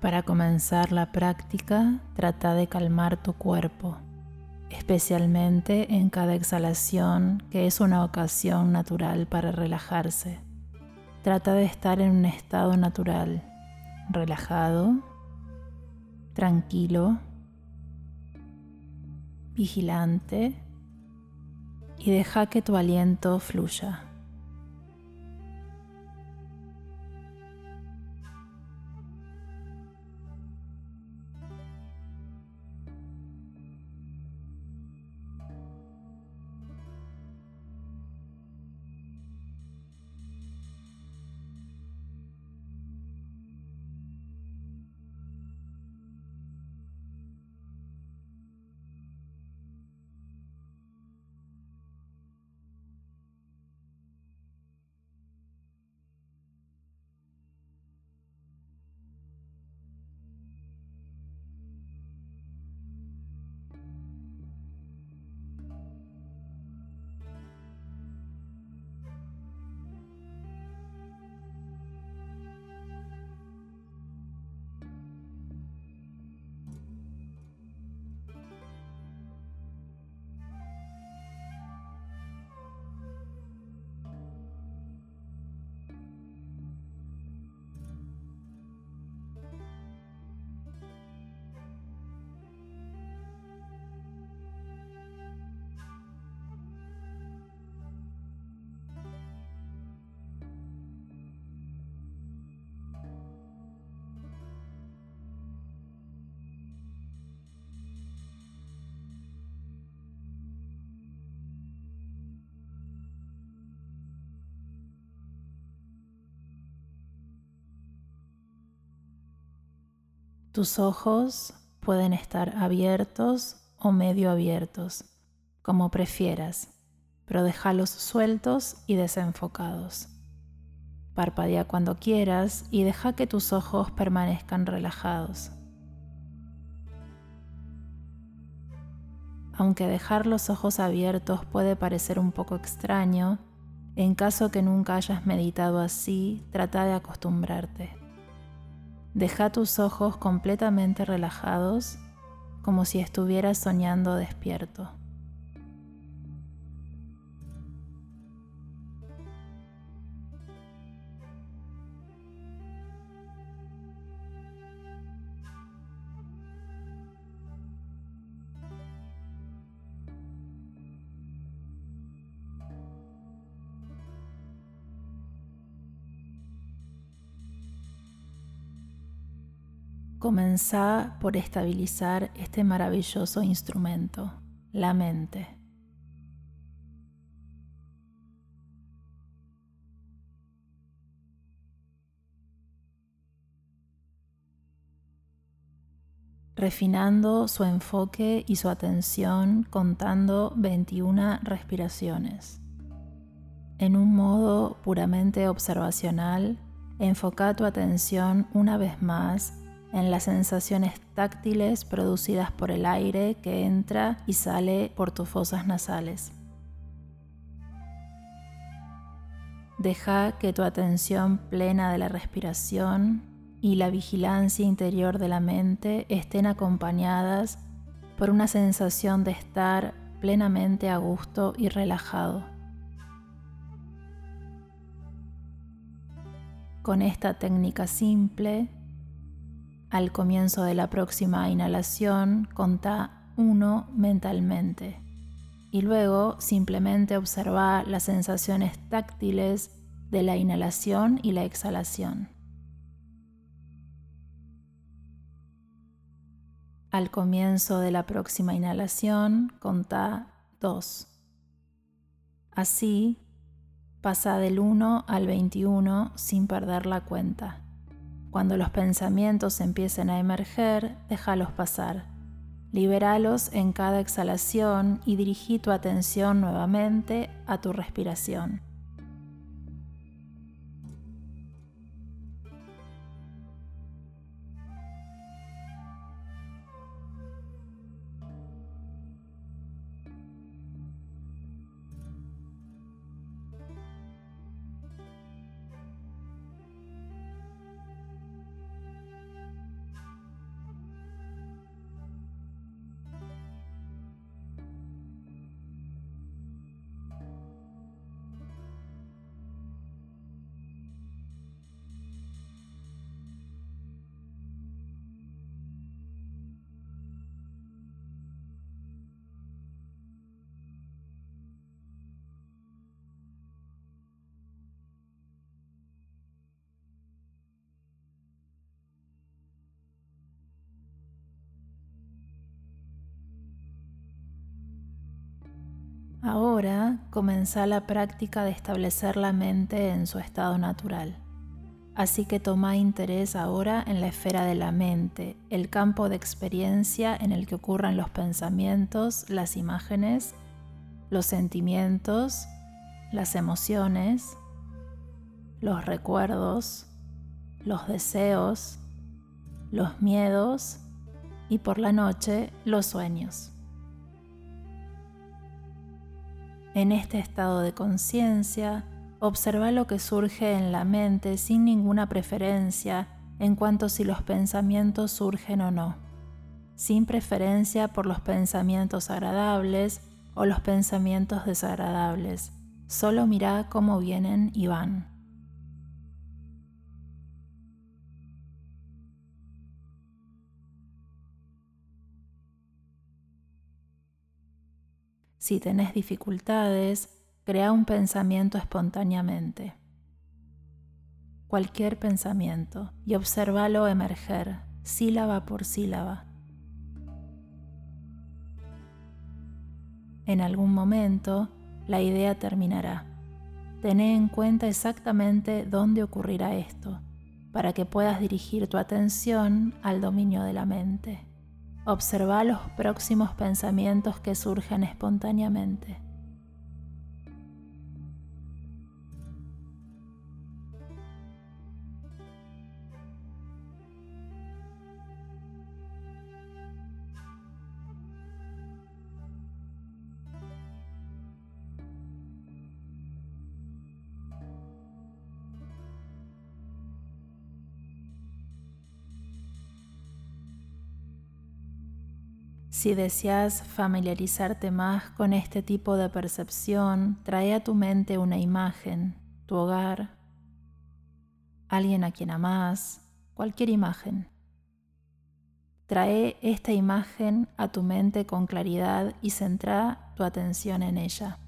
Para comenzar la práctica, trata de calmar tu cuerpo, especialmente en cada exhalación, que es una ocasión natural para relajarse. Trata de estar en un estado natural, relajado, tranquilo, vigilante y deja que tu aliento fluya. Tus ojos pueden estar abiertos o medio abiertos, como prefieras, pero déjalos sueltos y desenfocados. Parpadea cuando quieras y deja que tus ojos permanezcan relajados. Aunque dejar los ojos abiertos puede parecer un poco extraño, en caso que nunca hayas meditado así, trata de acostumbrarte. Deja tus ojos completamente relajados como si estuvieras soñando despierto. Comenzá por estabilizar este maravilloso instrumento, la mente. refinando su enfoque y su atención contando 21 respiraciones. En un modo puramente observacional, enfoca tu atención una vez más en las sensaciones táctiles producidas por el aire que entra y sale por tus fosas nasales. Deja que tu atención plena de la respiración y la vigilancia interior de la mente estén acompañadas por una sensación de estar plenamente a gusto y relajado. Con esta técnica simple, al comienzo de la próxima inhalación, conta uno mentalmente y luego simplemente observa las sensaciones táctiles de la inhalación y la exhalación. Al comienzo de la próxima inhalación, conta 2. Así, pasa del 1 al 21 sin perder la cuenta. Cuando los pensamientos empiecen a emerger, déjalos pasar. Liberalos en cada exhalación y dirigí tu atención nuevamente a tu respiración. Ahora comenzá la práctica de establecer la mente en su estado natural. Así que toma interés ahora en la esfera de la mente, el campo de experiencia en el que ocurran los pensamientos, las imágenes, los sentimientos, las emociones, los recuerdos, los deseos, los miedos y por la noche los sueños. En este estado de conciencia, observa lo que surge en la mente sin ninguna preferencia en cuanto si los pensamientos surgen o no, sin preferencia por los pensamientos agradables o los pensamientos desagradables. Solo mira cómo vienen y van. Si tenés dificultades, crea un pensamiento espontáneamente. Cualquier pensamiento y obsérvalo emerger, sílaba por sílaba. En algún momento, la idea terminará. Tené en cuenta exactamente dónde ocurrirá esto, para que puedas dirigir tu atención al dominio de la mente. Observa los próximos pensamientos que surgen espontáneamente. Si deseas familiarizarte más con este tipo de percepción, trae a tu mente una imagen, tu hogar, alguien a quien amas, cualquier imagen. Trae esta imagen a tu mente con claridad y centra tu atención en ella.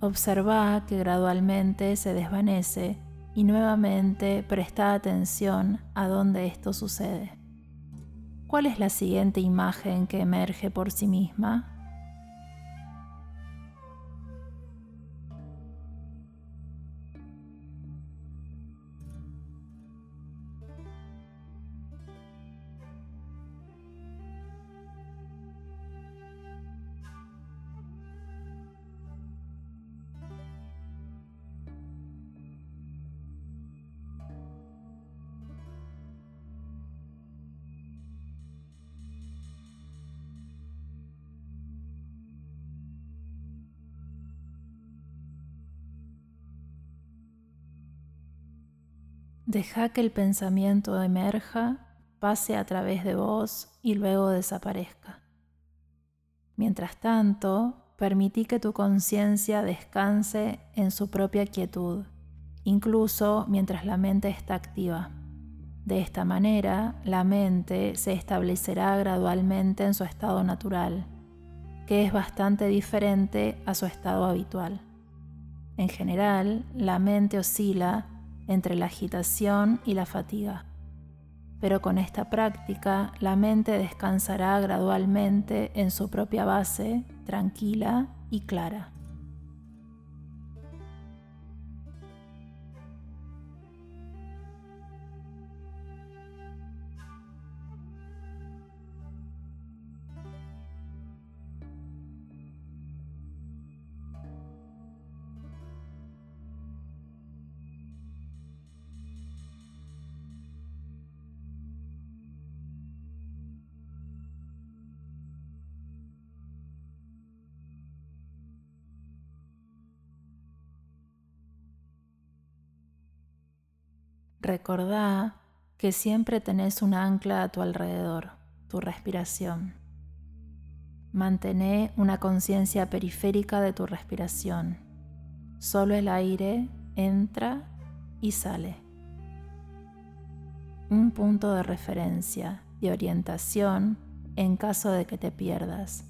Observa que gradualmente se desvanece y nuevamente presta atención a dónde esto sucede. ¿Cuál es la siguiente imagen que emerge por sí misma? Deja que el pensamiento emerja, pase a través de vos y luego desaparezca. Mientras tanto, permití que tu conciencia descanse en su propia quietud, incluso mientras la mente está activa. De esta manera, la mente se establecerá gradualmente en su estado natural, que es bastante diferente a su estado habitual. En general, la mente oscila entre la agitación y la fatiga. Pero con esta práctica la mente descansará gradualmente en su propia base, tranquila y clara. Recordá que siempre tenés un ancla a tu alrededor, tu respiración. Mantené una conciencia periférica de tu respiración. Solo el aire entra y sale. Un punto de referencia, de orientación en caso de que te pierdas.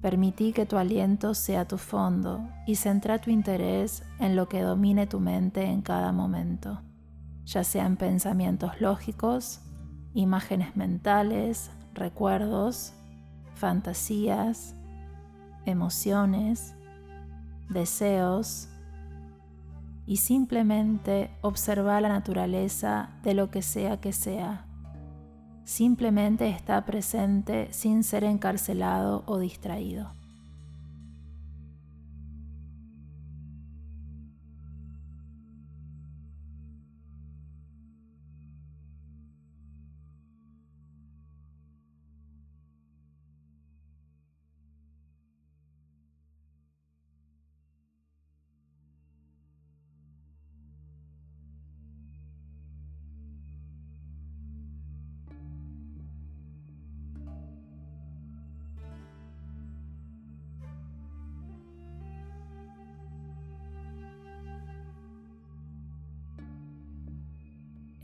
Permití que tu aliento sea tu fondo y centra tu interés en lo que domine tu mente en cada momento ya sean pensamientos lógicos, imágenes mentales, recuerdos, fantasías, emociones, deseos y simplemente observa la naturaleza de lo que sea que sea. Simplemente está presente sin ser encarcelado o distraído.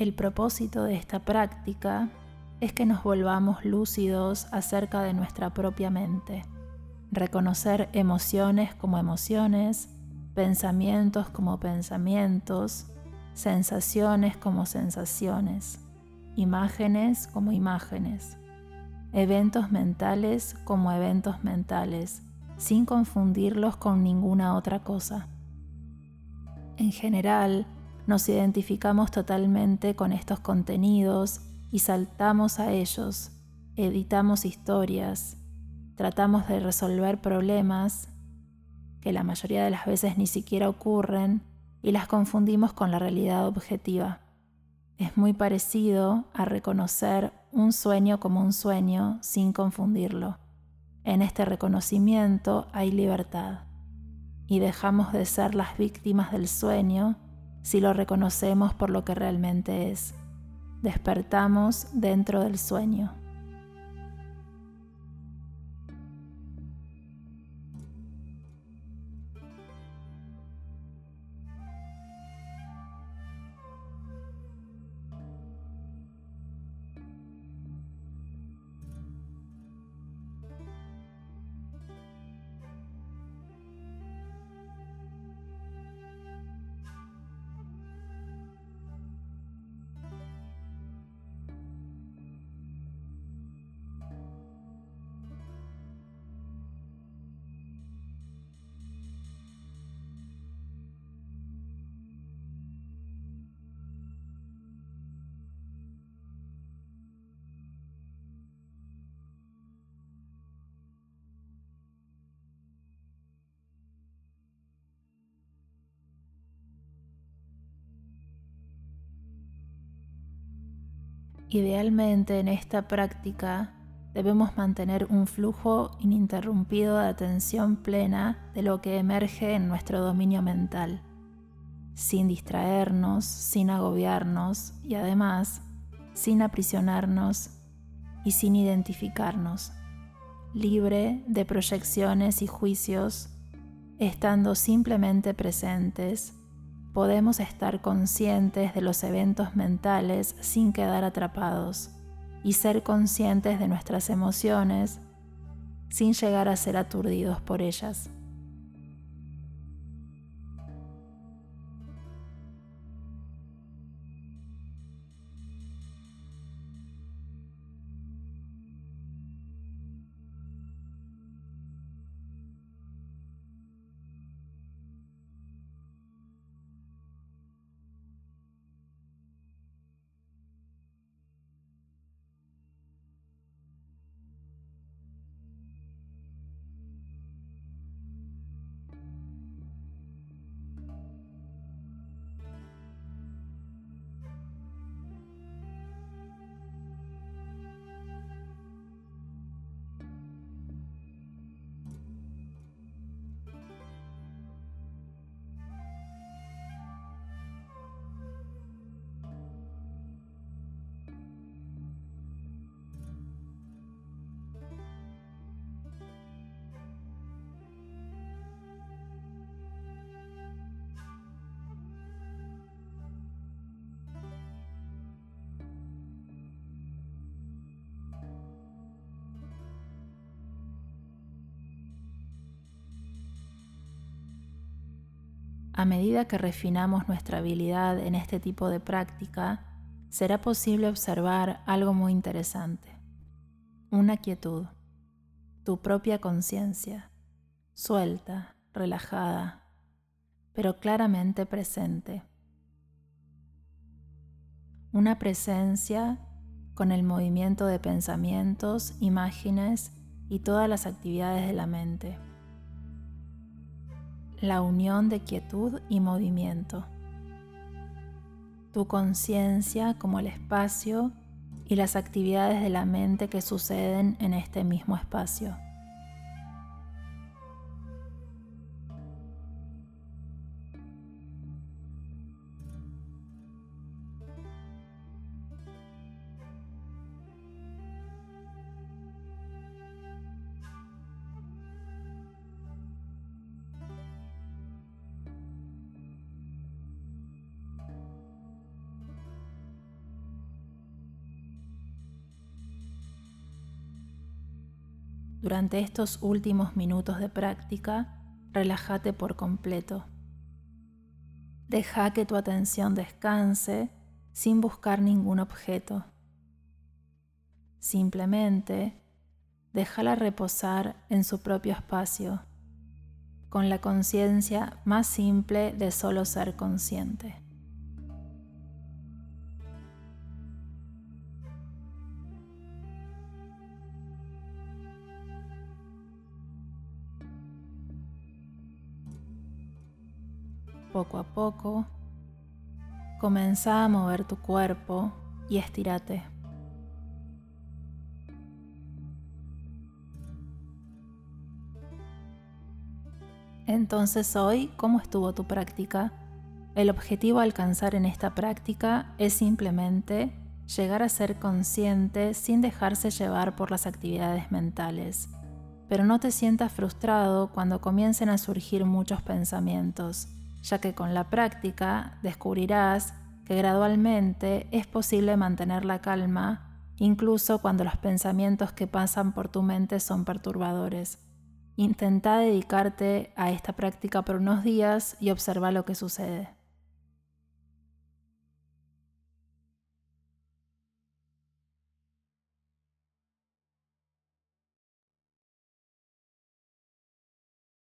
El propósito de esta práctica es que nos volvamos lúcidos acerca de nuestra propia mente, reconocer emociones como emociones, pensamientos como pensamientos, sensaciones como sensaciones, imágenes como imágenes, eventos mentales como eventos mentales, sin confundirlos con ninguna otra cosa. En general, nos identificamos totalmente con estos contenidos y saltamos a ellos, editamos historias, tratamos de resolver problemas que la mayoría de las veces ni siquiera ocurren y las confundimos con la realidad objetiva. Es muy parecido a reconocer un sueño como un sueño sin confundirlo. En este reconocimiento hay libertad y dejamos de ser las víctimas del sueño si lo reconocemos por lo que realmente es. Despertamos dentro del sueño. Idealmente en esta práctica debemos mantener un flujo ininterrumpido de atención plena de lo que emerge en nuestro dominio mental, sin distraernos, sin agobiarnos y además sin aprisionarnos y sin identificarnos, libre de proyecciones y juicios, estando simplemente presentes podemos estar conscientes de los eventos mentales sin quedar atrapados y ser conscientes de nuestras emociones sin llegar a ser aturdidos por ellas. A medida que refinamos nuestra habilidad en este tipo de práctica, será posible observar algo muy interesante. Una quietud, tu propia conciencia, suelta, relajada, pero claramente presente. Una presencia con el movimiento de pensamientos, imágenes y todas las actividades de la mente. La unión de quietud y movimiento. Tu conciencia como el espacio y las actividades de la mente que suceden en este mismo espacio. Durante estos últimos minutos de práctica, relájate por completo. Deja que tu atención descanse sin buscar ningún objeto. Simplemente déjala reposar en su propio espacio, con la conciencia más simple de solo ser consciente. Poco a poco, comienza a mover tu cuerpo y estírate. Entonces hoy, ¿cómo estuvo tu práctica? El objetivo a alcanzar en esta práctica es simplemente llegar a ser consciente sin dejarse llevar por las actividades mentales. Pero no te sientas frustrado cuando comiencen a surgir muchos pensamientos ya que con la práctica descubrirás que gradualmente es posible mantener la calma incluso cuando los pensamientos que pasan por tu mente son perturbadores. Intenta dedicarte a esta práctica por unos días y observa lo que sucede.